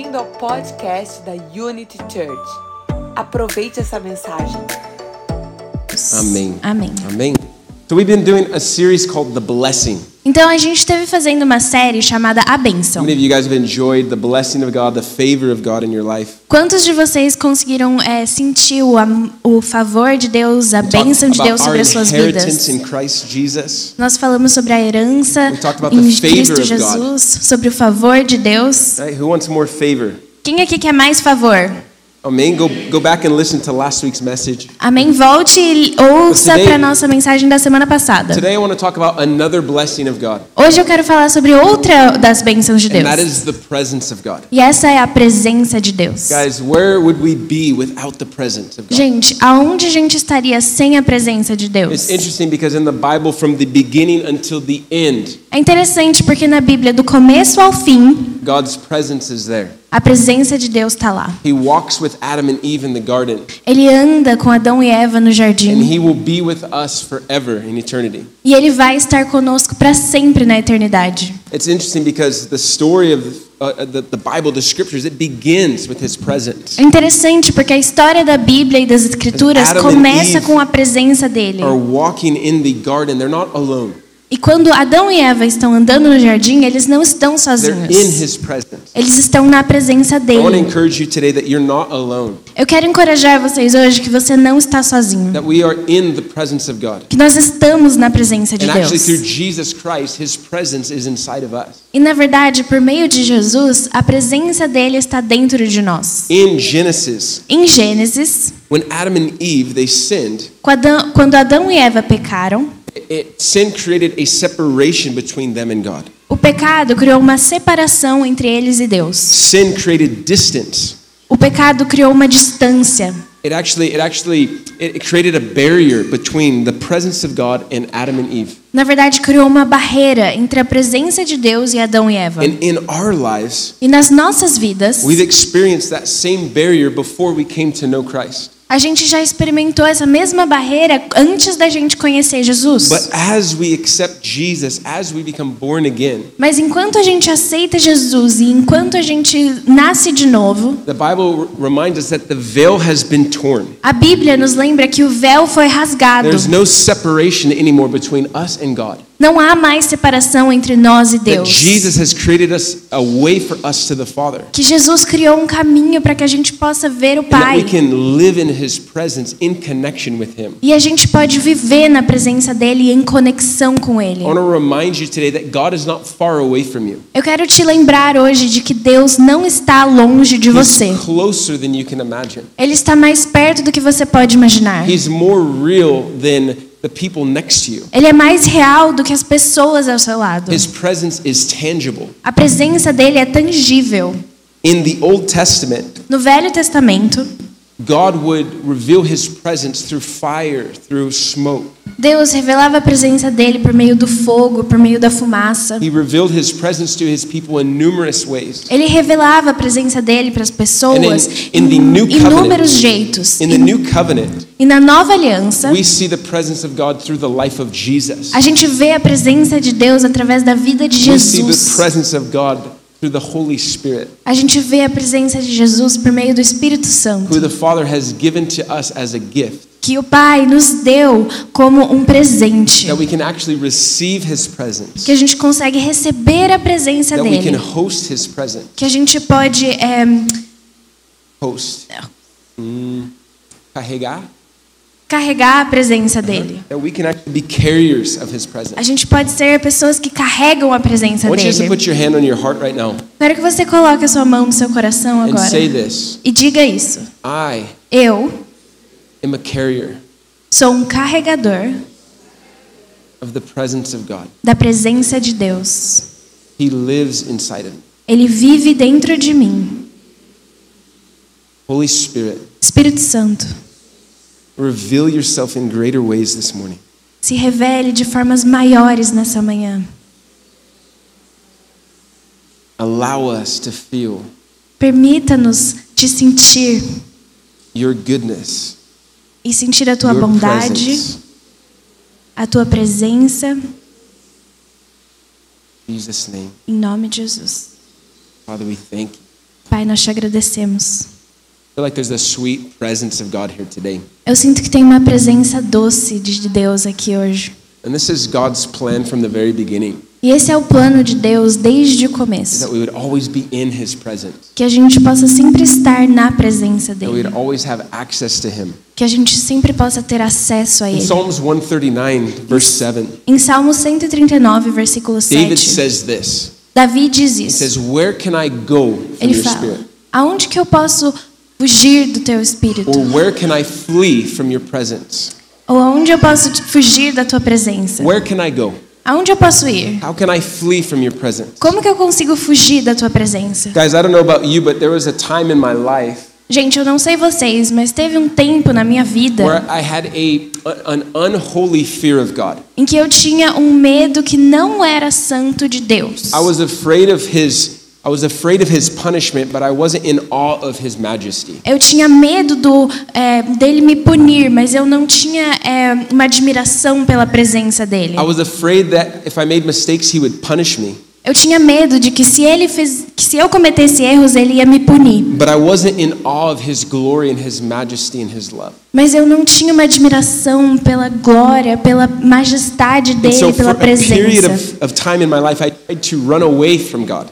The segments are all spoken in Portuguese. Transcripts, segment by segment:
Bem-vindo ao podcast da Unity Church. Aproveite essa mensagem. Amém. Amém. Amém. So we've been doing a series called The Blessing. Então a gente esteve fazendo uma série chamada A Bênção. Quantos de vocês conseguiram é, sentir o, o favor de Deus, a bênção de Deus sobre as suas vidas? Nós falamos sobre a herança em the favor Cristo Jesus, sobre o favor de Deus. Right? Who wants more favor? Quem aqui quer mais favor? Amém. Go go back and listen to last week's message. Amém? Volte e ouça Today- para nossa mensagem da semana passada. Today I want to talk about another blessing of God, Hoje eu quero falar sobre outra das bênçãos de and that Deus. is the presence of God. E essa é a presença de Deus. Guys, where would we be without the presence of God? Gente, aonde a gente estaria sem a presença de Deus? It's interesting because in the Bible, from the beginning until the end, É interessante porque na Bíblia, do começo ao fim, God's presence is there. A presença de Deus está lá. He walks with Adam and Eve in the garden, Ele anda com Adão e Eva no and jardim. He will be with us forever in eternity. E ele vai estar conosco para sempre na eternidade. It's interesting because the story of uh, the, the Bible, the scriptures, it begins with His presence. É interessante porque a história da Bíblia e das Escrituras começa com a presença dele. Are walking in the garden, they're not alone. E quando Adão e Eva estão andando no jardim, eles não estão sozinhos. Eles estão na presença dele. Eu quero encorajar vocês hoje que você não está sozinho. Que nós estamos na presença de Deus. E na verdade, por meio de Jesus, a presença dele está dentro de nós. Em Gênesis, quando Adão e Eva pecaram, it, sin created a separation between them and God. o pecado criou uma separação entre eles e Deus. Sin created distance. O pecado criou uma distância. It actually, it actually, it it created a barrier between the presence of God and Adam and Eve. Na verdade, criou uma barreira entre a presença de Deus e Adão e Eva. And in our lives, E nas nossas vidas, we've experienced that same barrier before we came to know Christ. a gente já experimentou essa mesma barreira antes da gente conhecer Jesus. But as we accept Jesus, as we become born again, Mas enquanto a gente aceita Jesus e enquanto a gente nasce de novo, the Bible r- reminds us that the veil has been torn. a Bíblia nos lembra que o véu foi rasgado. There's no separation anymore between us and God. Não há mais separação entre nós e That Deus. Jesus has created us a way for us to the Father. Que Jesus criou um caminho para que a gente possa ver o And that we Pai. can live in His presence in connection with Him. E a gente pode viver na presença dele em conexão com ele. I want to remind you today that God is not far away from you. Eu quero te lembrar hoje de que Deus não está longe de você. He's closer than you can imagine. Ele está mais perto do que você pode imaginar. He's more real than the people next to you. Ele é mais real do que as pessoas ao seu lado. His presence is tangible. A presença dele é tangível. In the Old Testament, No Velho Testamento, God would reveal his presence through fire, through smoke. Deus revelava a presença dele por meio do fogo, por meio da fumaça. He revealed his presence to his people in numerous ways. Ele revelava a presença dele para as pessoas in- in the new em covenant- inúmeros jeitos. In the new covenant, e na nova aliança, we see the presence of God through the life of Jesus. a gente vê a presença de Deus através da vida de We see the Jesus. presence of God through the Holy Spirit, A gente vê a presença de Jesus por meio do Espírito Santo, who the Father has given to us as a gift, que o Pai nos deu como um presente, that we can actually receive his presence, que a gente consegue receber a presença that we can dele, host his presence. que a gente pode é, Host. Hum, carregar. Carregar a presença dele. A gente pode ser pessoas que carregam a presença dele. Quero que você coloque a sua mão no seu coração agora e diga isso. Eu sou um carregador da presença de Deus. Ele vive dentro de mim. Espírito Santo, reveal yourself in greater ways this morning. se revele de formas maiores nessa manhã. Allow us to feel Permita-nos te sentir your goodness, e sentir a tua bondade, presence. a tua presença, Jesus' name. em nome de Jesus. Father, we thank you. Pai, nós te agradecemos. Eu sinto que tem uma presença doce de Deus aqui hoje. And this is God's plan from the very beginning E esse é o plano de Deus desde o começo. Que a gente possa sempre estar na presença dele. Que a gente sempre possa ter acesso a ele. Psalms 139 verse 7, Em Salmo 139, versículo David 7, says this. Davi diz He isso. says, "Where can I go from Ele fala? Aonde que eu posso fugir do teu espírito? Or where can I flee from your presence? Ou aonde eu posso fugir da tua presença? Where can I go? Aonde eu posso ir? How can I flee from your presence?" Como que eu consigo fugir da tua presença? Guys, I don't know about you, but there was a time in my life Gente, eu não sei vocês, mas teve um tempo na minha vida where I had a an unholy fear of God. em que eu tinha um medo que não era santo de Deus. I was afraid of his I was afraid of his punishment, but I wasn't in awe of his majesty. Eu tinha medo do, é, dele me punir, mas eu não tinha é, uma admiração pela presença dele. I was afraid that if I made mistakes, he would punish me. Eu tinha medo de que se ele fez, que se eu cometesse erros, ele ia me punir. But I wasn't in awe of his glory and his majesty and his love. Mas eu não tinha uma admiração pela glória, pela majestade dele, so pela presença.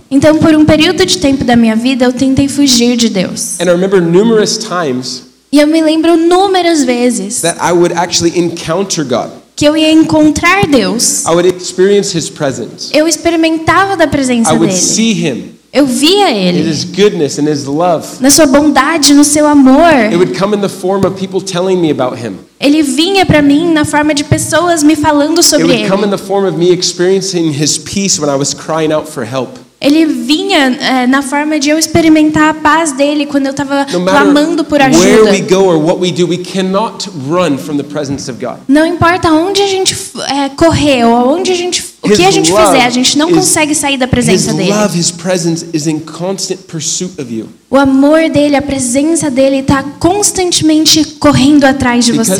Então, por um período de tempo da minha vida, eu tentei fugir de Deus. And I remember numerous times E eu me lembro inúmeras vezes that I would actually encounter God. Que eu ia encontrar Deus. I would experience his presence. Eu experimentava da presença I would dele. see him Eu via in ele his goodness his love. na sua bondade, no seu amor. It would come in the form of people telling me about him. Ele vinha para mim na forma de pessoas me falando It sobre would come in ele. the form of me experiencing his peace when I was crying out for help. Ele vinha eh, na forma de eu experimentar a paz dele quando eu estava clamando por where we ajuda. go or what we do, we cannot run from the presence of God. Não importa onde a gente eh, correr ou aonde a gente, o que a gente fizer, a gente não consegue sair da presença dele. O amor dele, a presença dele está constantemente correndo atrás de você.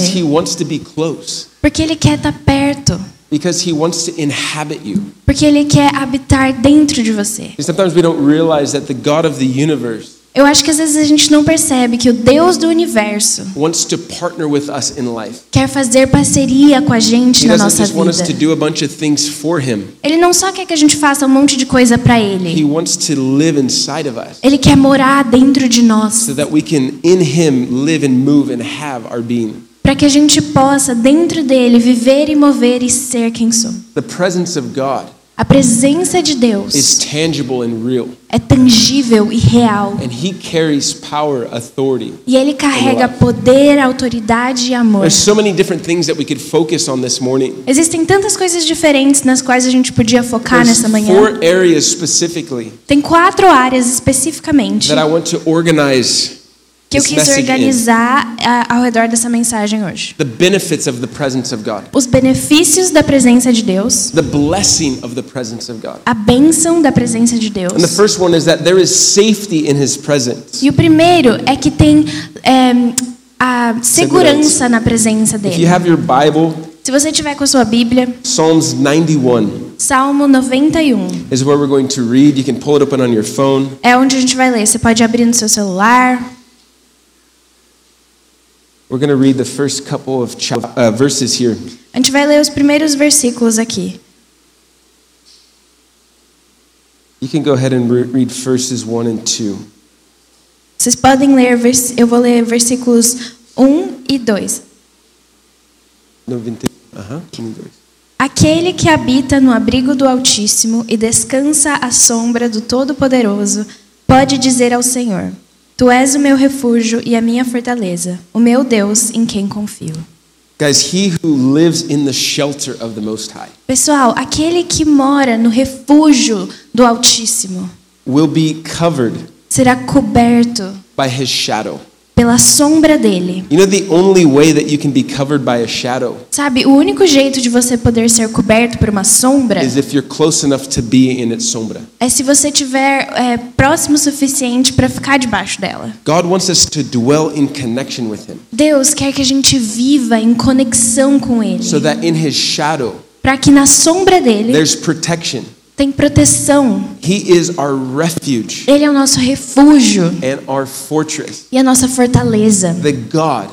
Porque ele quer estar perto. Because he wants to inhabit you. Porque ele quer habitar dentro de você. And sometimes we don't realize that the God of the universe Eu acho que às vezes a gente não percebe que o Deus do universo wants to partner with us in life. quer fazer parceria com a gente He na nossa just want us to vida. do a bunch of things for him. Ele não só quer que a gente faça um monte de coisa para He ele. wants to live inside of us Ele quer morar dentro de nós, so that we can in him live and move and have our being. Para que a gente possa dentro dele viver e mover e ser quem somos. The presence of God A presença de Deus is tangible and real, é tangível e real. and He carries power, authority. E ele carrega poder, autoridade e amor. So many different things that we could focus on this morning. Existem tantas coisas diferentes nas quais a gente podia focar There's nessa manhã. four areas specifically Tem quatro áreas especificamente that I want to organize que eu quis organizar ah, ao redor dessa mensagem hoje. The benefits of the presence of God, Os benefícios da presença de Deus, a bênção da presença de Deus. And the first one is that there is safety in His presence. E o primeiro é que tem é, a segurança na presença If you dele. have your Bible, Se você tiver com a sua Bíblia, Psalms 91 Salmo 91 is where we're going to read. You can pull it open on your phone. é onde a gente vai ler. Você pode abrir no seu celular. We're going to read the first couple of uh, verses here. A gente vai ler os primeiros versículos aqui. You can go ahead and re- read verses 1 and 2. Vocês podem ler, eu vou ler versículos 1 e 2. 91. Aham, 1 e 2. Aquele que habita no abrigo do Altíssimo e descansa à sombra do Todo-Poderoso, pode dizer ao Senhor: Tu és o meu refúgio e a minha fortaleza, o meu Deus em quem confio. Guys, he who lives in the shelter of the Most High Pessoal, aquele que mora no refúgio do Altíssimo will be covered será coberto by his shadow. Pela sombra dele. You know the only way that you can be covered by a shadow Sabe, o único jeito de você poder ser coberto por uma sombra is if you're close enough to be in its sombra. é se você estiver é, próximo o suficiente para ficar debaixo dela. God wants us to dwell in connection with him Deus quer que a gente viva em conexão com Ele, so that in his shadow para que na sombra dele there's protection, tem proteção. He is our refuge Ele é o nosso refúgio and our fortress, e a nossa fortaleza. the God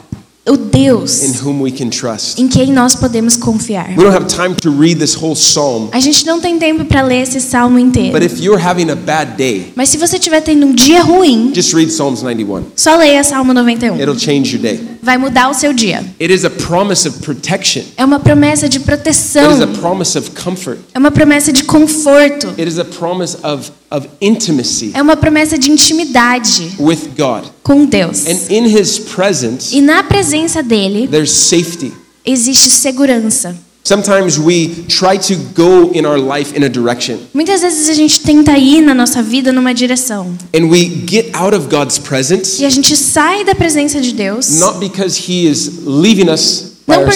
O in Deus whom we can trust. em quem nós podemos confiar. We don't have time to read this whole psalm, A gente não tem tempo para ler esse salmo inteiro. but if you're having a bad day, Mas se você estiver tendo um dia ruim, just read Psalms 91. só leia Salmo 91. It'll change your day. Vai mudar o seu dia. It is a promise of protection. É uma promessa de It is a proteção. promise of comfort. É uma promessa de conforto. It is a promise of, of intimacy É uma promessa de intimidade with God. com Deus. And in His presence, E na presença dele there's safety. existe segurança. Sometimes we try to go in our life in a direction, Muitas vezes a gente tenta ir na nossa vida numa direção. and we get out of God's presence E a gente sai da presença de Deus. not because He is leaving us Não, por-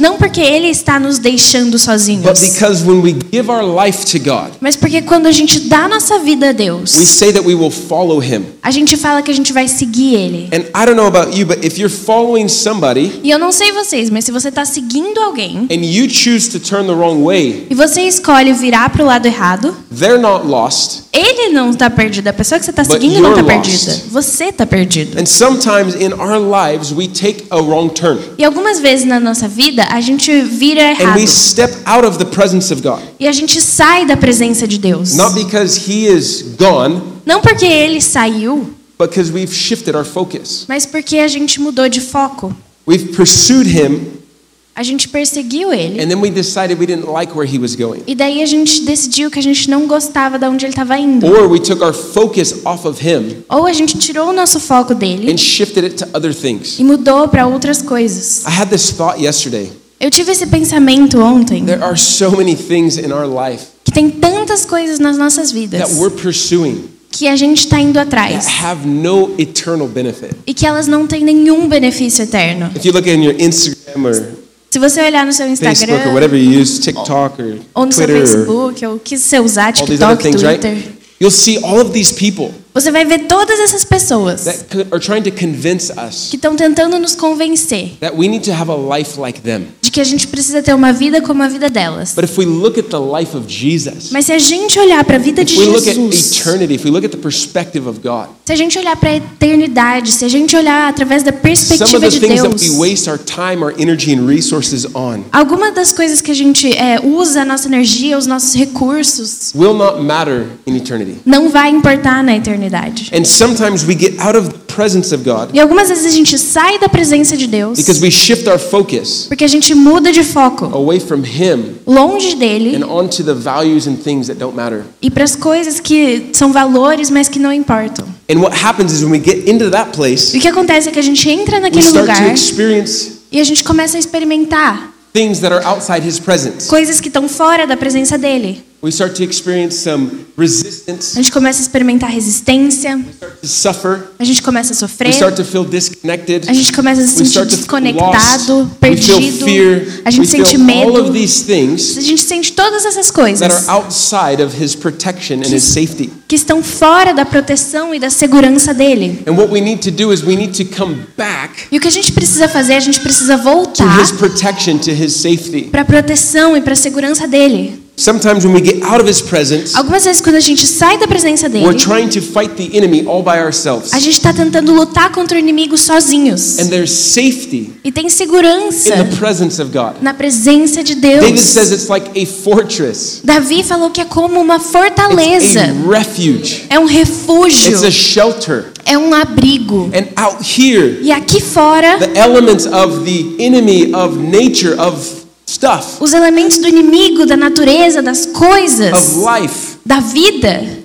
não porque ele está nos deixando but sozinhos. because when we give our life to God, Mas porque quando a gente dá nossa vida a Deus, a gente fala que a gente vai seguir ele. You, somebody E eu não sei vocês, mas se você está seguindo alguém and you choose to turn the wrong way, e você escolhe virar para o lado errado, they're not lost. ele não está perdido. A pessoa que você está seguindo não está perdida. Você está perdido. E algumas vezes na nossa vida a gente vira and errado we step out of the presence of God. e a gente sai da presença de Deus. Not because He is gone, Não porque ele saiu, but because we've shifted our focus. mas porque a gente mudou de foco. We've pursued Him A gente perseguiu ele. and then we decided we didn't like where He was going. E daí a gente decidiu que a gente não gostava de onde ele estava indo. Or we took our focus off of Him Ou a gente tirou o nosso foco dele and shifted it to other things. e mudou para outras coisas. I had this thought yesterday. Eu tive esse pensamento ontem There are so many things in our life que tem tantas coisas nas nossas that vidas we're pursuing que a gente está indo atrás have no eternal benefit. e que elas não têm nenhum benefício eterno. If you look in your Instagram or Se você olhar no seu Facebook or Instagram whatever you use, TikTok or ou no seu Twitter or Facebook ou o que você usar, all these other TikTok, things, right? Twitter, You'll see all of these people você vai ver todas essas pessoas that are trying to convince us que estão tentando nos convencer that we need to have a life like them. De que a gente precisa ter uma vida como a vida delas. But if we look at the life of Jesus, Mas se a gente olhar para a vida de Jesus, eternity, if we look at the perspective of God, se a gente olhar para a eternidade, se a gente olhar através da perspectiva the de Deus, on alguma das coisas que a gente é, usa a nossa energia, os nossos recursos, will not matter in eternity. não vai importar na eternidade. And sometimes we get out of the presence of God E algumas vezes a gente sai da presença de Deus because we shift our focus porque a gente muda de foco, away from Him longe dele and onto the values and things that don't matter. e para as coisas que são valores, mas que não importam. And what happens is when we get into that E place, o que acontece é que a gente entra naquele lugar e a gente começa a experimentar coisas que estão fora da presença dele. We start to experience some A resistance, gente começa a experimentar resistência, to suffer, a gente começa a we sofrer, start to feel disconnected, a gente começa a se we sentir start desconectado, we feel perdido, fear, a gente we sente feel all medo. of these things A gente sente todas essas that coisas are outside of His protection and His safety. que estão fora da proteção e da segurança dele. And what we need to do is we need to come back E o que a gente precisa fazer, a gente precisa voltar para a proteção e para a segurança dele. Sometimes when we get out of His presence, Algumas vezes quando a gente sai da presença we're dele, trying to fight the enemy all by ourselves. a gente está tentando lutar contra o inimigo sozinhos. And there's safety E tem in segurança the presence of God. na presença de David Deus. says it's like a fortress. Davi falou que é como uma It's fortaleza, a refuge. é um refúgio, It's a shelter. é um abrigo. And out here, E aqui fora, the elements of the enemy, of nature, of stuff, os elementos do inimigo, da natureza, das of coisas, life da vida,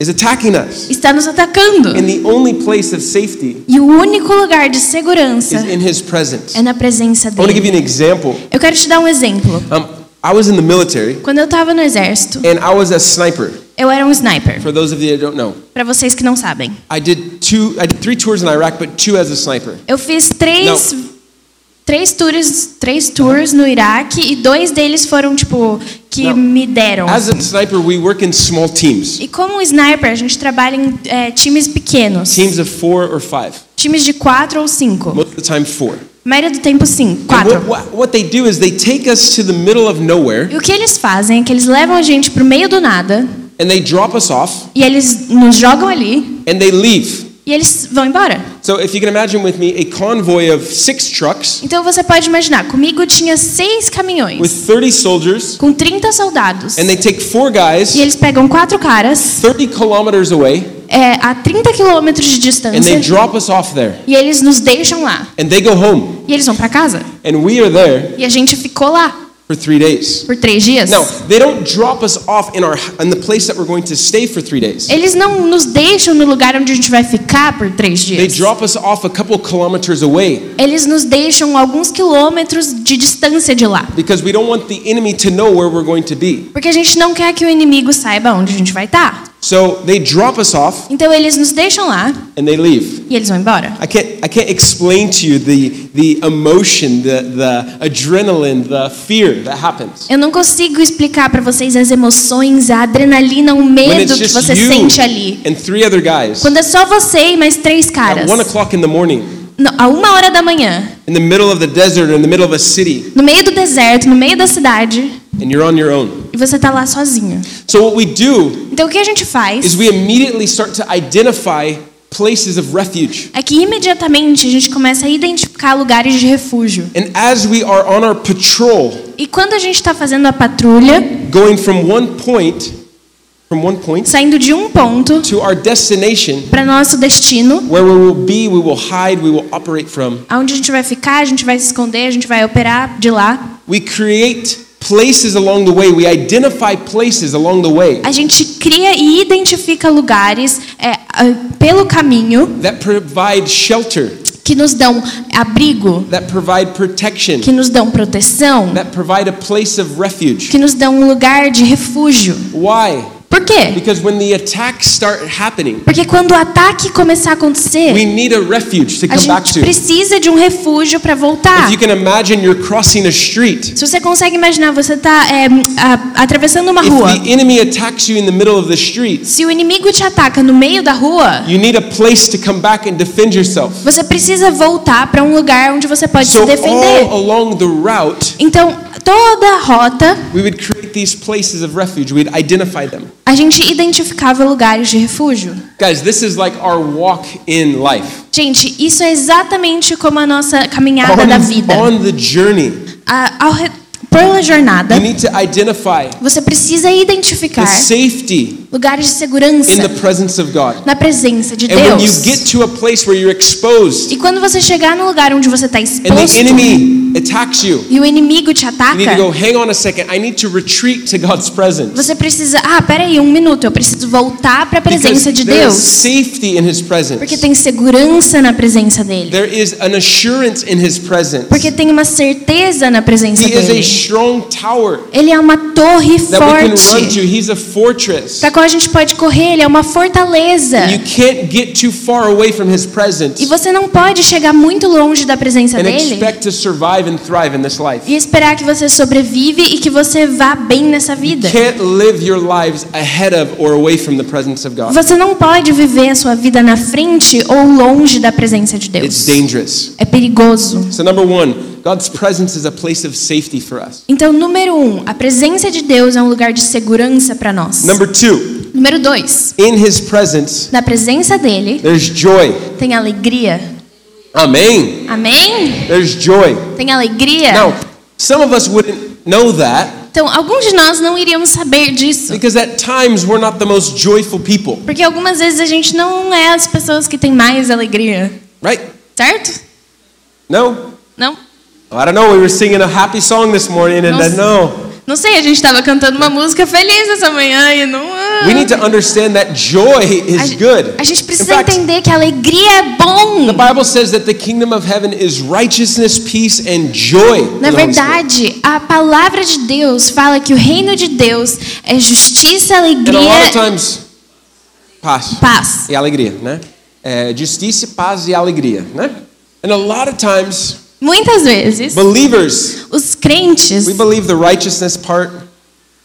is attacking us. está nos atacando. And the only place of safety E o único lugar de segurança is in His presence. é na presença I want to give you dele. an example. Eu quero te dar um exemplo. Um, I was in the military Quando eu estava no exército, and I was a sniper. eu era um sniper. For those of you that don't know, Para vocês que não sabem, I did two. I did three tours in Iraq, but two as a sniper. eu fiz três três tours, três tours no Iraque e dois deles foram tipo que Não. me deram. As a sniper, we work in small teams, E como sniper, a gente trabalha em é, times pequenos. teams of four or five. Times de quatro ou cinco. Most of the time, four. A maioria do tempo, sim. Quatro. what, what, what they do is they take us to the middle of nowhere E o que eles fazem é que eles levam a gente pro meio do nada and they drop us off e eles nos jogam ali and they leave. E eles vão embora. So if you can imagine with me a convoy of six trucks Então você pode imaginar, comigo tinha seis with caminhões 30 soldiers com 30 soldados. and they take four guys E eles pegam quatro caras 30 kilometers away é, a 30 quilômetros de and they distância drop us off there e eles nos deixam lá. and they go home E eles vão para casa. and we are there E a gente ficou lá for three days. por três dias. Now, they don't drop us off in our in the place that we're going to stay for three days. Eles não nos deixam no lugar onde a gente vai ficar por três They dias. drop us off a couple kilometers away Eles nos deixam alguns quilômetros de distância de lá. because we don't want the enemy to know where we're going to be. Porque a gente não quer que o inimigo saiba onde a gente vai estar. So they drop us off Então eles nos deixam lá and they leave. e eles vão embora. I can't I can't explain to you the the emotion, the the adrenaline, the fear that happens. Eu não consigo explicar para vocês as emoções, a adrenalina, o medo que você sente ali. and three other guys Quando é só você e mais três at caras. one o'clock in the morning Não, a uma hora da manhã, in the middle of the desert in the middle of a city no meio do deserto, no meio da cidade, and you're on your own. e você tá lá sozinho. So what we do Então o que a gente faz is we immediately start to identify places of refuge. é que imediatamente a gente começa a identificar lugares de refúgio. And as we are on our patrol, E quando a gente está fazendo a patrulha, going from one point, from one point saindo de um ponto to our destination, para nosso destino, where we will be, we will hide, we will operate from, aonde a gente vai ficar, a gente vai se esconder, a gente vai operar de lá. we create places along the way. We identify places along the way A gente cria e identifica lugares é, pelo caminho that provide shelter, que nos dão abrigo, that provide protection, que nos dão proteção, that provide a place of refuge. que nos dão um lugar de refúgio. Why? Por quê? Because when the attacks start happening, Porque quando o ataque começar a we acontecer, need a refuge to a come back gente to. precisa de um refúgio para voltar. If you can imagine you're crossing a street, Se você consegue imaginar, você está atravessando uma if rua. the enemy attacks you in the middle of the street, Se o inimigo te ataca no meio da rua, you need a place to come back and defend yourself. você precisa voltar para um lugar onde você pode So se defender. all along the route, Então, toda a rota, we would create these places of refuge. We'd identify them. a gente identificava lugares de refúgio. Guys, this is like our walk in life. Gente, isso é exatamente como a nossa caminhada da vida. On, on the journey, A, ao pela jornada, you need to identify você precisa the identificar safety lugares de in segurança the presence of God. na presença de And when you Deus. get to a place where you're exposed E quando você chegar no lugar onde você está exposto the enemy attacks you, e o inimigo te ataca, go, second, você precisa, ah, peraí, um minuto, eu preciso voltar para a Because presença de there is Deus. Porque tem segurança na presença dele. There is an assurance in His presence. Porque tem uma certeza na presença He is a dele. strong tower Ele é uma torre that we can run to. forte He's a fortress. para qual a gente pode correr. Ele é uma fortaleza. You can't get too far away from His presence E você não pode chegar muito longe da presença dele e esperar que você sobrevive e que você vá bem nessa vida. Você não pode viver a sua vida na frente ou longe da presença de It's Deus. dangerous. É perigoso. So number one, God's presence is a place of safety for us. Então, número um, a presença de Deus é um lugar de segurança para nós. Number two, Número dois, in His presence, na presença dele there's joy. tem alegria. Amen. Amém? There's joy. Tem alegria. Now, some of us wouldn't know that Então, alguns de nós não iríamos saber disso. because at times we're not the most joyful people, Porque algumas vezes a gente não é as pessoas que têm mais alegria. right? Certo? No? Não? I don't know. We were singing a happy song this morning and then no. Não sei, a gente estava cantando uma música feliz essa manhã e não. ah. We need to understand that joy is good. a gente precisa fact, entender que a alegria é bom. the Bible says that the kingdom of heaven is righteousness, peace, and joy. Na verdade, a palavra de Deus fala que o reino de Deus é justiça, And a lot of alegria times, paz. paz. e alegria, né? É, justiça, paz e alegria, né? And a lot of times, Muitas vezes, believers, os crentes, we believe the righteousness part,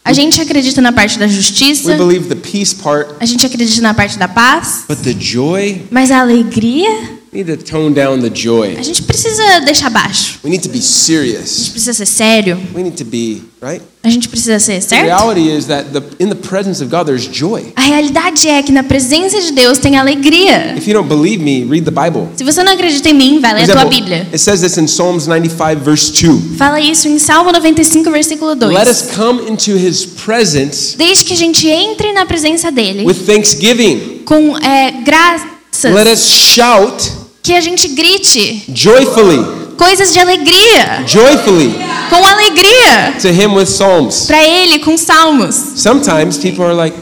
a gente acredita na parte da we justiça, believe the peace part, a gente acredita na parte da paz, but the joy, mas a alegria, We need to tone down the joy. A gente precisa deixar baixo. We need to be A gente serious. precisa ser sério. We need to be, right? A gente precisa ser The certo. reality is that the, in the presence of God, there's joy. A realidade é que na presença de Deus tem alegria. If you don't believe me, read the Bible. Se você não acredita em mim, vai ler a tua Bíblia. it says this in Psalms 95, verse 2. Fala isso em Salmo 95, versículo 2. Let us come into his presence Desde que a gente entre na presença dele with thanksgiving. com é, graças, Let us shout que a gente grite joyfully, coisas de alegria, joyfully com alegria to him with psalms. para ele com salmos. Sometimes people are like.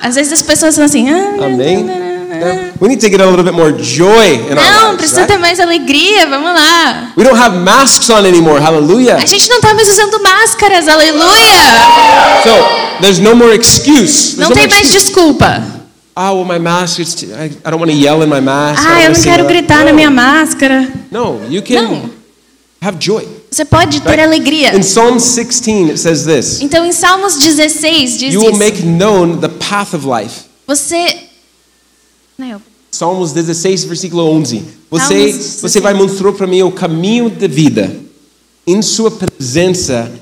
Às vezes as pessoas são assim, ah, Amém. No, We need to get a little bit more joy in our não, lives, precisa right? ter mais alegria, vamos lá. We don't have masks on anymore. Hallelujah. A gente não tá mais usando máscaras, aleluia. So there's no more excuse. There's Não no tem mais excuse. desculpa. Ah, well, my mask. I, I don't want to yell in my mask. Ah, eu não quero loud." gritar na No. minha máscara. No, you can Não. have joy. Você pode ter Right? alegria. In Psalm 16, it says this Então em Salmos 16 diz You will isso. make known the path of life. Você Não, Salmos 16, versículo 11. Você, Salmos 16. você vai mostrar para mim o caminho da vida. Em sua presença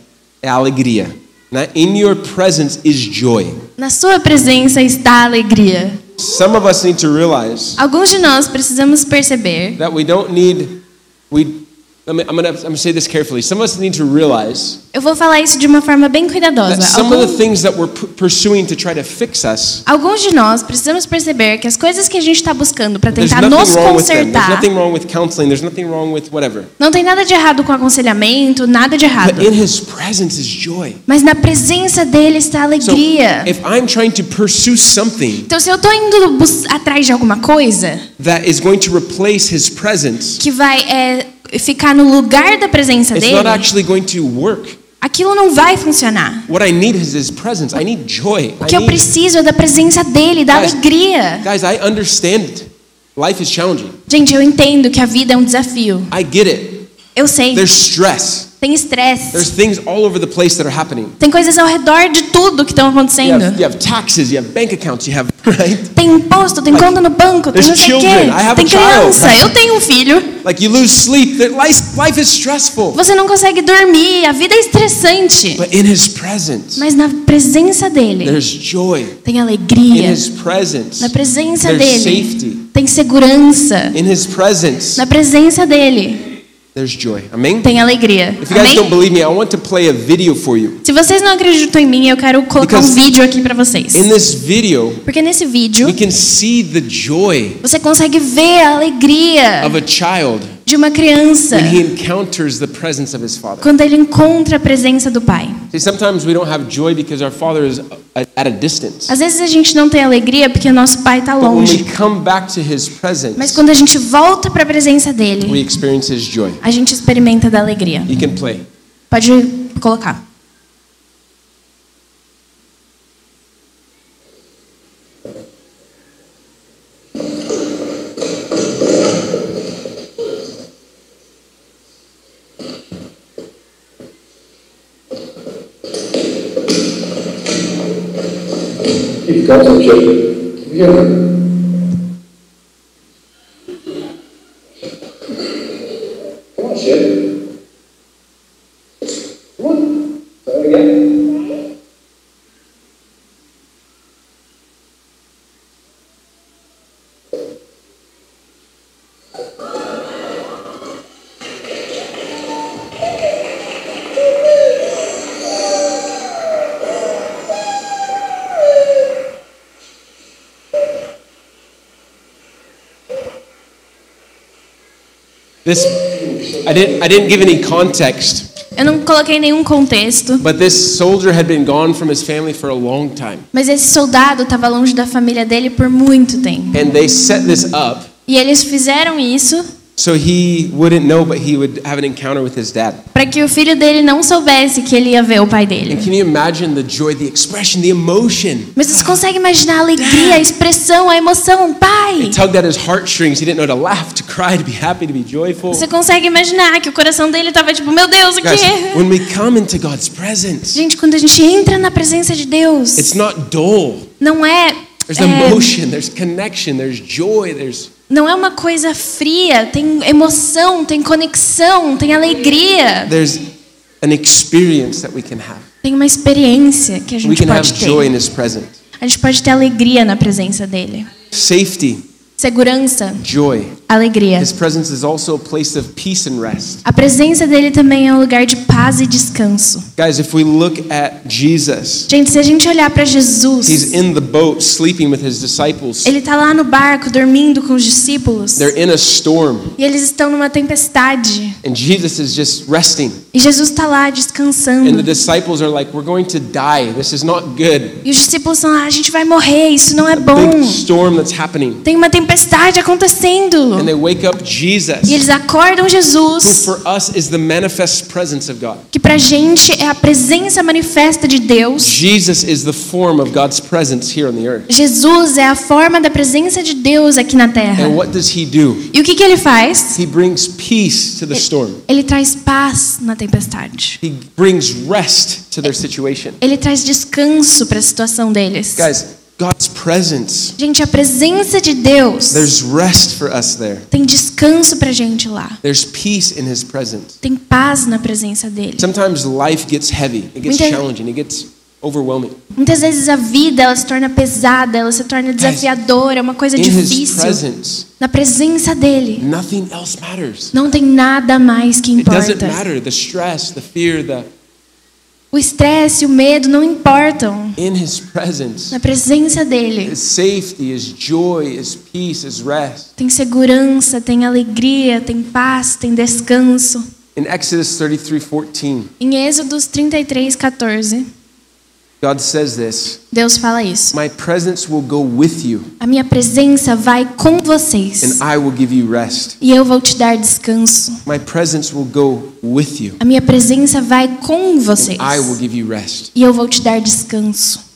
é alegria. Né? In your presence is joy. Na sua presença está a alegria. Some of us need to realize Alguns de nós precisamos perceber that we don't need. We. I'm gonna, I'm gonna say this carefully. Some of us need to realize Eu vou falar isso de uma forma bem cuidadosa. that some of the Algum- things that we're pu- pursuing to try to fix us. Alguns de nós precisamos perceber que as coisas que a gente está buscando para tentar nos consertar, nothing wrong with counseling. There's nothing wrong with whatever. não tem nada de errado com aconselhamento, nada de errado. But in His presence is joy. Mas na presença dele está alegria. if I'm trying to pursue something Então, se eu estou indo atrás de alguma coisa that is going to replace His presence, que vai é, ficar no lugar da presença it's dele, not actually going to work. aquilo não vai funcionar. What I need is His presence. I need joy. O I que eu need, preciso é da presença dele, da Guys, alegria. guys, I understand it. Life is challenging. Gente, eu entendo que a vida é um desafio. I get it. Eu sei. There's stress. Tem estresse. There's things all over the place that are happening. Tem coisas ao redor de tudo que estão You acontecendo. have, you have taxes, you have bank accounts, you have, right? Tem imposto, tem Like, conta no banco, tem não sei o quê. Tem child. criança. Eu tenho um filho. Like you lose sleep. Life, life is stressful. Você não consegue dormir. A vida é estressante. But in His presence, Mas na presença dele there's joy. tem In alegria. His presence, Na presença there's dele safety. tem segurança. In His presence, Na presença dele there's joy. Amen? tem alegria. If you guys don't Amém? believe me, I want to play a video for you. Se vocês não acreditam em mim, eu quero colocar um Because vídeo aqui pra vocês. In this video, Porque nesse vídeo we can see the joy você consegue ver a alegria of a child de uma criança when he encounters the presence of his father. quando ele encontra a presença do pai. See, sometimes we don't have joy because our father is at a distance. Às vezes a gente não tem alegria porque nosso pai está But when we longe. come back to his Mas presence, quando a gente volta para a presença we dele, experience his joy. a gente experimenta da alegria. You can play. Pode colocar. This, I didn't, I didn't give any context, Eu não coloquei nenhum contexto, but this soldier had been gone from his family for a long time. mas esse soldado estava longe da família dele por muito tempo. And they set this up E eles fizeram isso so he wouldn't know, but he would have an encounter with his dad. para que o filho dele não soubesse que ele ia ver o pai And dele. can you imagine the joy, the expression, the emotion? Mas você consegue imaginar a alegria, a expressão, a emoção, pai? It tugged at his heartstrings. He didn't know to laugh, to cry, to be happy, to be joyful. Você consegue imaginar que o coração dele estava tipo, meu Deus, o Guys, quê? when we come into God's presence, Gente, quando a gente entra na presença de Deus, it's not dull. não é There's é, emotion, there's connection, there's joy, there's não é uma coisa fria, tem emoção, tem conexão, tem alegria, there's an experience that we can have. tem uma experiência que a We gente can have pode joy in ter. his presence. A gente pode ter alegria na presença dele. Safety, Segurança, joy. Alegria. His presence is also a place of peace and rest. A presença dele também é um lugar de paz e descanso. Guys, if we look at Jesus, Gente, se a gente olhar para he's Jesus, in the boat sleeping with his disciples. ele tá lá no barco dormindo com os discípulos They're in a storm, e eles estão numa tempestade. and Jesus is just resting. E Jesus está lá And the descansando. disciples are like, We're going to die. This is not good. E os discípulos estão lá, a gente vai morrer, isso não é Big bom. storm that's happening. Tem uma tempestade acontecendo. And they wake up Jesus, E eles acordam who Jesus, for us is the manifest presence of God. que pra gente é a presença manifesta de Deus. Jesus is the form of God's presence here on the earth. Jesus é a forma da presença de Deus aqui na terra. And what does he do? E o que, que ele faz? He brings peace to the storm. Ele traz paz na tempestade. He brings rest to their situation. Ele traz descanso para a situação deles. Guys, God's presence, Gente, a presença de Deus there's rest for us there. tem descanso pra gente lá. There's peace in his presence. Tem paz na presença dele. Sometimes life gets heavy, it gets Muita- challenging, it gets overwhelming. Muitas vezes a vida ela se torna pesada, ela se torna desafiadora, é uma coisa In his difícil. presence, Na presença dele, nothing else matters. não tem nada mais que It doesn't importa. matter the stress, the fear, the O estresse, o medo não importam. in his presence. Na presença dele His safety, his joy, his peace, tem segurança, tem alegria, tem paz, tem descanso. In Exodus 33:14, Em Êxodos 33, 14, God says this, Deus fala isso. "My presence will go with you, A minha presença vai com vocês and I will give you rest. e eu vou te dar descanso. My presence will go with you, A minha presença vai com vocês and I will give you rest." e eu vou te dar descanso.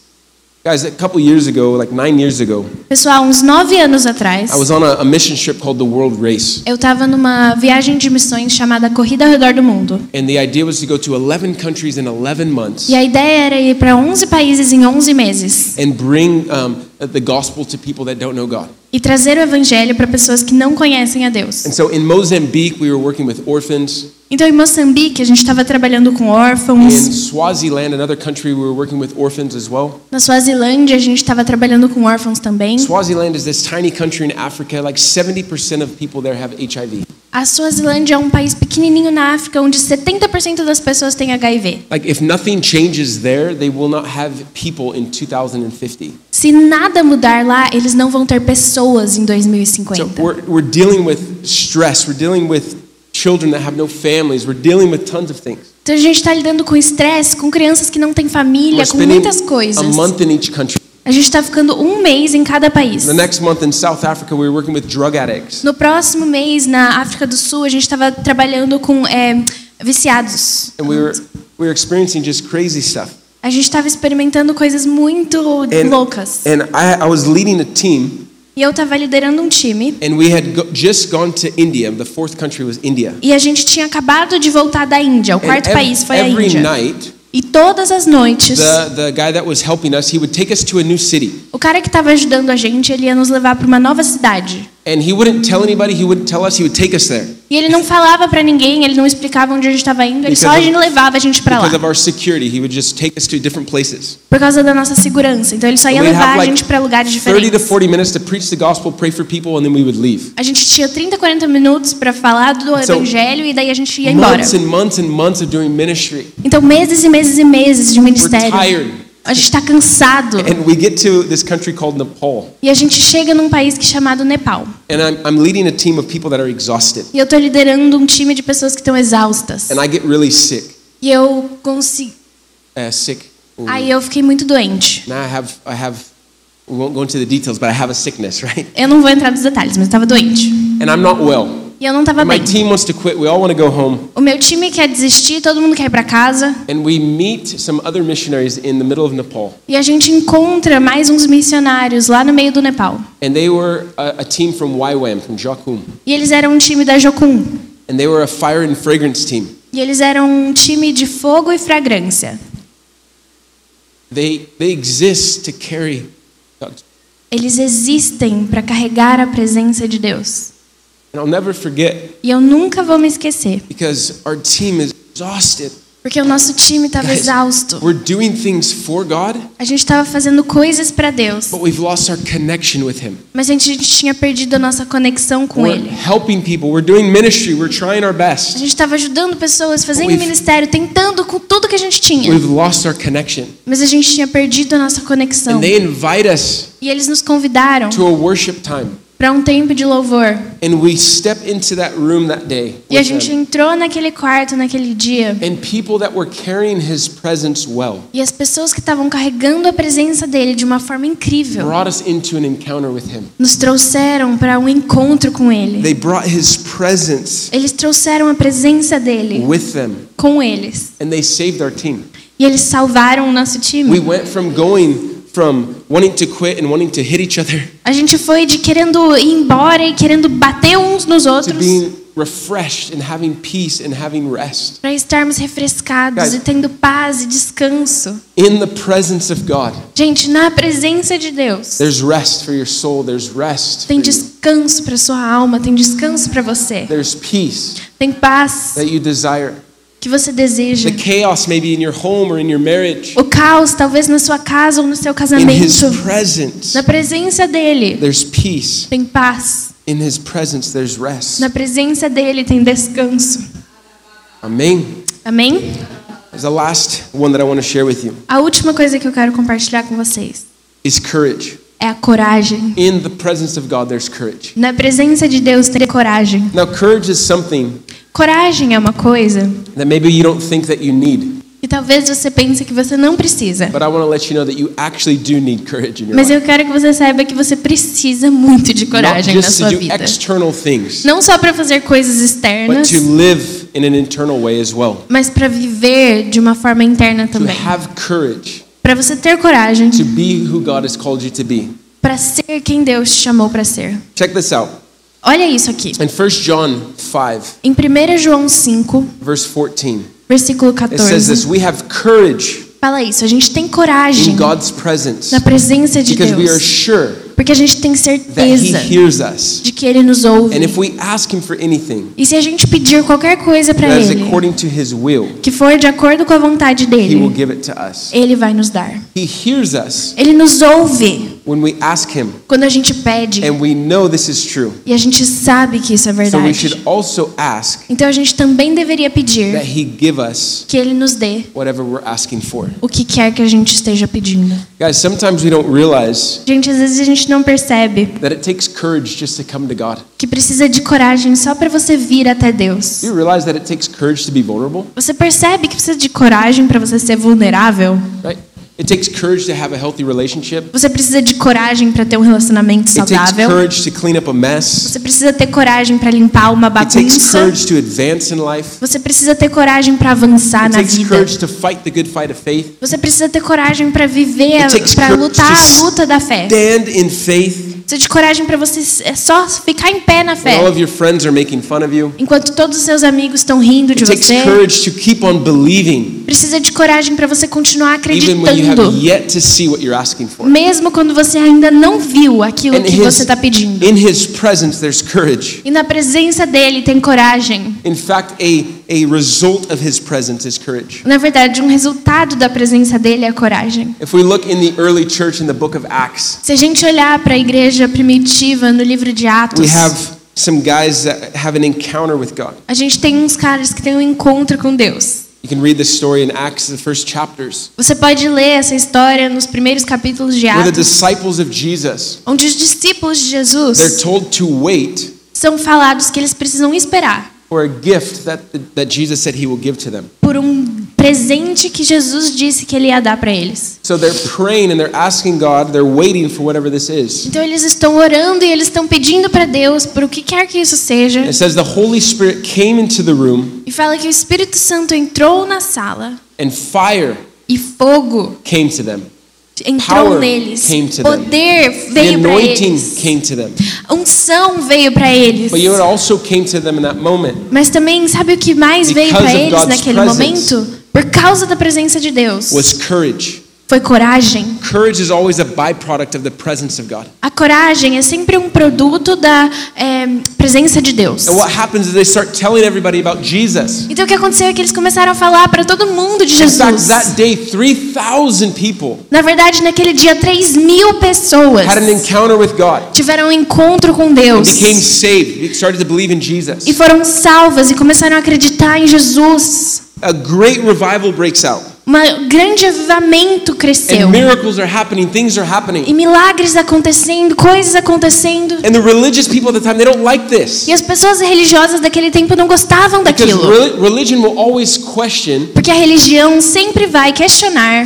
Guys, a couple years ago, like 9 years ago, Pessoal, uns nove anos atrás, I was on a, a mission trip called the World Race. eu estava numa viagem de missões chamada Corrida ao Redor do Mundo. And the idea was to go to 11 countries in 11 months E a ideia era ir para 11 países em 11 meses and bring um, the gospel to people that don't know God. e trazer o evangelho para pessoas que não conhecem a Deus. And so in Mozambique, we were working with orphans. Então, em Moçambique, a gente estava trabalhando com In órfãos. Swaziland, another country, we were working with orphans as well. Na Suazilândia, a gente estava trabalhando com órfãos também. Swaziland is this tiny country in Africa. Like 70% of people there have HIV. A Suazilândia é um país pequenininho na África onde 70% das pessoas têm HIV. Like if nothing changes there, they will not have people in 2050. Se nada mudar lá, eles não vão ter pessoas em So 2050. we're, we're dealing with stress. We're dealing with children that have no families. We're dealing with tons of things. Então a gente está lidando com estresse, com crianças que não têm família, We're com muitas coisas. a month in each country. A gente está ficando um mês em cada país. The next month in South Africa, we were working with drug addicts. No próximo mês, na África do Sul, a gente estava trabalhando com é, viciados. And we were, we were experiencing just crazy stuff. A gente estava experimentando coisas muito And, loucas. and I, I team, E eu estava liderando um time. and we had go, just gone to India. The fourth country was India. E a gente tinha acabado de voltar da Índia. O quarto país foi a Índia. night, E todas as noites, the, the guy that was helping us, he would take us to a new city. o cara que estava ajudando a gente, ele ia nos levar para uma nova cidade. And he wouldn't tell anybody, he wouldn't tell us, he would take us there. E ele não falava para ninguém, ele não explicava onde a gente estava indo, ele Because só of- levava a gente para lá. Because of our security, he would just take us to different places. Por causa da nossa segurança. Então ele só ia levar a gente para lugares 30 to diferentes. 40 minutes to preach the gospel, pray for people, and then we would leave. A gente tinha 30, 40 minutos para falar do So, evangelho e daí a gente ia embora. Então meses e meses e meses de ministério. A gente está cansado. And we get to this country called Nepal. E a gente chega num país que é chamado Nepal. And I'm, I'm leading a team of people that are exhausted. E eu tô liderando um time de pessoas que estão exaustas. And I get really sick. E eu consegui. Uh, sick. Ooh. Aí eu fiquei muito doente. Now I have, I have, we won't go into the details, but I have a sickness, right? Eu não vou entrar nos detalhes, mas eu tava doente. And I'm not well. E eu não tava And my bem. team wants to quit. We all want to go home. O meu time quer desistir, todo mundo quer ir pra casa. And we meet some other missionaries in the middle of Nepal. E a gente encontra mais uns missionários lá no meio do Nepal. And they were a, a team from YWAM, from Jokum. E eles eram um time da Jocum. And they were a fire and fragrance team. E eles eram um time de fogo e fragrância. They, they exist to carry Eles existem para carregar a presença de Deus. E eu nunca vou me esquecer, because our team is exhausted. porque o nosso time estava exausto. We're doing things for God, A gente estava fazendo coisas para Deus, but we've lost our connection with Him. mas a gente tinha perdido a nossa conexão com We're Ele. helping people. We're doing ministry. We're trying our A best. gente estava ajudando pessoas, fazendo ministério, tentando com tudo que a gente tinha. We've lost our connection. Mas a gente tinha perdido a nossa conexão. And they invite us E eles nos convidaram to a worship time. Para um tempo de louvor. And we step into that room that day. E a gente entrou naquele quarto naquele dia. And people that were carrying His presence well E as pessoas que estavam carregando a presença dele de uma forma incrível nos trouxeram para um encontro com ele. They brought His presence Eles trouxeram a presença dele with them, com eles. and they saved our team. E eles salvaram o nosso We time. went from going from wanting to quit and wanting to hit each other A gente foi de querendo ir embora e querendo bater uns nos to outros being refreshed and having peace and having rest para estarmos refrescados Guys. e tendo paz e descanso. in the presence of God. Gente, na presença de Deus. There's rest for your soul. There's rest. Tem descanso para sua alma, tem descanso para você. There's peace Tem paz that you desire. Que você deseja. The chaos maybe in your home or in your marriage. O caos, talvez na sua casa ou no seu In His casamento. presence, Na presença dele there's peace. tem paz. In His presence, there's rest. Na presença dele tem descanso. Amém? There's the last one that I want to share with you A última coisa que eu quero compartilhar com vocês is courage. é a coragem. In the presence of God, there's courage. Na presença de Deus tem coragem. Now, courage is something Coragem é uma coisa that maybe you don't think that you need, que talvez você pense que você não precisa. Mas eu quero que você saiba que você precisa muito de coragem na sua vida. Não só para fazer coisas externas, well. mas para viver de uma forma interna também. Para você ter coragem para ser quem Deus te chamou para ser. Check this out. Olha isso aqui. In 1 John 5, Em 1 João 5, verse 14, versículo it says this 14, We have courage fala isso. A gente tem in coragem God's presence na presença de because we are Deus, sure porque a gente tem certeza hears us. de que Ele nos ouve. And if we ask Him for anything E se a gente pedir qualquer coisa para Ele, according to His will, que for de acordo com a vontade He will dele, give it to us. Ele vai nos dar. He hears us Ele nos ouve when we ask Him, quando a gente pede and we know this is true. e a gente sabe que isso é So we verdade. should also ask Então a gente também deveria pedir that He give us que Ele nos dê whatever we're asking for. o que quer que a gente esteja pedindo. Guys, sometimes we don't realize Gente, às vezes a gente não percebe that it takes courage just to come to God. que precisa de coragem só para você vir até Deus. Do you realize that it takes courage to be vulnerable? Você percebe que precisa de coragem para você ser vulnerável? Right? It takes courage to have a healthy relationship. Você precisa de coragem para ter um relacionamento It takes saudável? courage to clean up a mess. Você precisa ter coragem para limpar uma It takes bagunça? courage to advance in life. Você precisa ter coragem para avançar It na takes vida? courage to fight the good fight of faith. Você precisa ter coragem para viver, para lutar a luta da fé. Stand in faith Precisa de coragem para você é só ficar em pé na fé. Enquanto todos os seus amigos estão rindo de você. Precisa de coragem para você continuar acreditando. Mesmo quando você ainda não viu aquilo que você está pedindo. in his presence there's courage. E na presença dele tem coragem. In fact, a, a result of his presence is courage. Na verdade, um resultado da presença dele é a coragem. If we look in the early church in the book of Acts, Se a gente olhar para a igreja primitiva no livro de Atos, we have some guys that have an encounter with God. a gente tem uns caras que têm um encontro com Deus. You can read this story in Acts, the first chapters, Você pode ler essa história nos primeiros capítulos de where the Atos, disciples of Jesus, onde os discípulos de they're Jesus told to wait são falados que eles precisam esperar for a gift that, that Jesus said he will give to them. por um presente que Jesus disse que ele ia dar para eles. So they're praying and they're asking God, they're waiting for whatever this is. Então eles estão orando e eles estão pedindo para Deus por o que quer que isso seja. It says the Holy Spirit came into the room E fala que o Espírito Santo entrou na sala and fire e fogo came to them. Entrou Power neles. them. Poder veio para eles. Unção veio para eles. Mas também sabe o que mais veio para eles naquele momento? Por causa da presença de Deus. Foi coragem. Courage is always a byproduct of the presence of God. A coragem é sempre um produto da é, presença de Deus. And what happens is they start telling everybody about Jesus. Então o que aconteceu é que eles começaram a falar para todo mundo de fact, Jesus. that day, 3,000 people Na verdade, naquele dia, 3 mil pessoas had an encounter with God, tiveram um encontro com Deus became saved, they started to believe in Jesus. e foram salvas e começaram a acreditar em Jesus. A great revival breaks out. Um grande avivamento cresceu. And miracles are happening, things are E milagres acontecendo, coisas acontecendo. And the religious people at the time, they don't like this. E as pessoas religiosas daquele tempo não gostavam daquilo. Porque a religião sempre vai questionar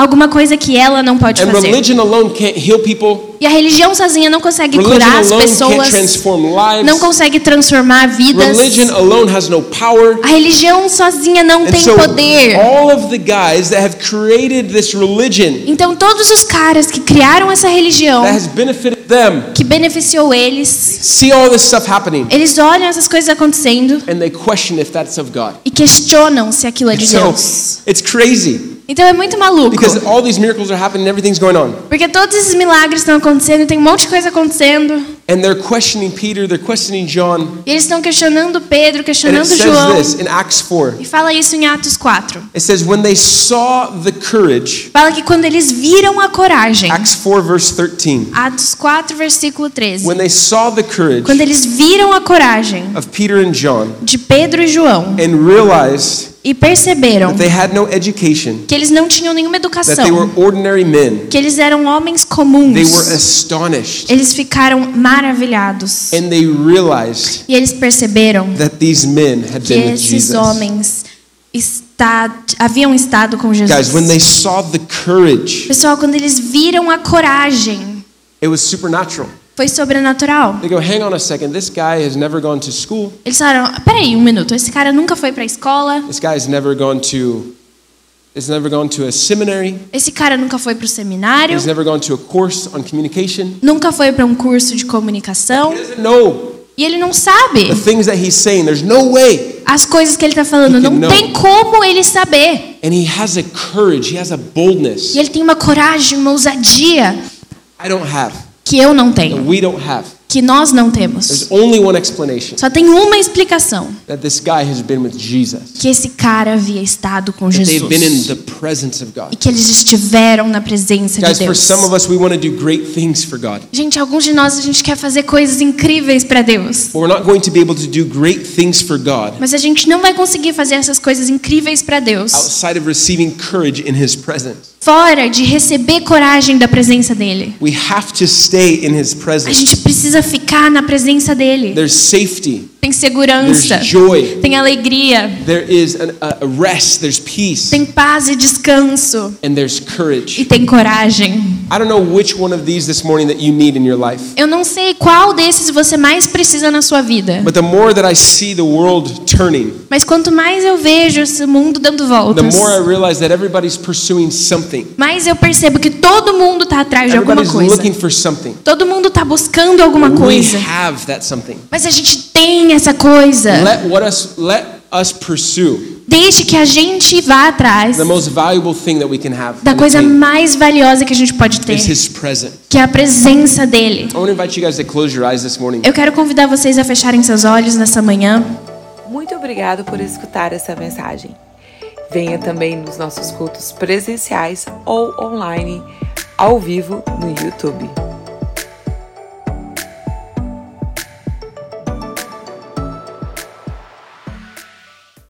alguma coisa que ela não pode And fazer. religion alone can't heal people. E a religião sozinha não consegue Religion curar as alone can't pessoas, transform não lives. consegue transformar vidas. Religion alone has no power. A religião sozinha não And tem so poder. all of the guys that have created this religion Então todos os caras que criaram essa religião, that has benefited them que beneficiou eles, see all this stuff happening eles olham essas coisas acontecendo and they question if that's of God. e questionam se aquilo é de So Deus. it's crazy Então é muito maluco. because all these miracles are happening and everything's going on. Porque todos esses milagres estão acontecendo, tem um monte de coisa acontecendo. And they're questioning Peter, they're questioning John. E eles estão questionando Pedro, And it questionando says João. this in Acts 4. E fala isso em Atos 4. It says, when they saw the courage, Fala que quando eles viram a coragem. Acts 4, verse 13. Atos 4, versículo 13. When they saw the courage Quando eles viram a coragem of Peter and John de Pedro e João and realized e perceberam que eles não tinham nenhuma educação, que eles eram homens comuns, eles ficaram maravilhados. E eles perceberam que esses homens está, haviam estado com Jesus. Pessoal, quando eles viram a coragem, it was supernatural. Foi sobrenatural. They go, hang on a second, this guy has never gone to school. Eles falaram: peraí, um minuto, esse cara nunca foi para a escola, This guy has never gone to has never gone to a seminary. esse cara nunca foi para o seminário, He's never gone to a course on communication. nunca foi para um curso de comunicação, He doesn't know e ele não sabe the things that he's saying. There's no way. as coisas que ele está falando, não know. tem como ele saber. And he has a courage, he has a boldness E ele tem uma coragem, uma ousadia I don't have, que eu não that tenho, we don't have. que nós não temos. Só tem uma explicação: that this guy has been with Jesus. que esse cara havia estado com That they've been in Jesus e que eles estiveram na presença de Deus. Gente, alguns de nós a gente quer fazer coisas incríveis para Deus. Mas a gente não vai conseguir fazer essas coisas incríveis para Deus outside of receiving courage in His presence. Fora de receber coragem da presença dele. We have to stay in His A presence. gente precisa ficar na presença dele. There's safety, Tem segurança, there's joy, tem alegria, there is an, a, rest, there's peace, tem paz e descanso and there's e courage. tem coragem. I don't know which one of these this morning that you need in your life. Eu não sei qual desses você mais precisa na sua vida, But the more that I see the world turning, mas quanto mais eu vejo esse mundo dando the voltas, more I realize that everybody's pursuing something. mais eu percebo que todo mundo está atrás de alguma coisa. looking for something. Todo mundo está buscando alguma We coisa. have that something. Mas a gente tem essa coisa. Let what us let us pursue Deixe que a gente vá atrás the most valuable thing that we can have. da coisa mais valiosa que a gente pode ter, is His presence. que é a presença dele. I want to invite you guys to close your eyes this morning. Eu quero convidar vocês a fecharem seus olhos nessa manhã. Muito obrigado por escutar essa mensagem. Venha também nos nossos cultos presenciais ou online, ao vivo no YouTube.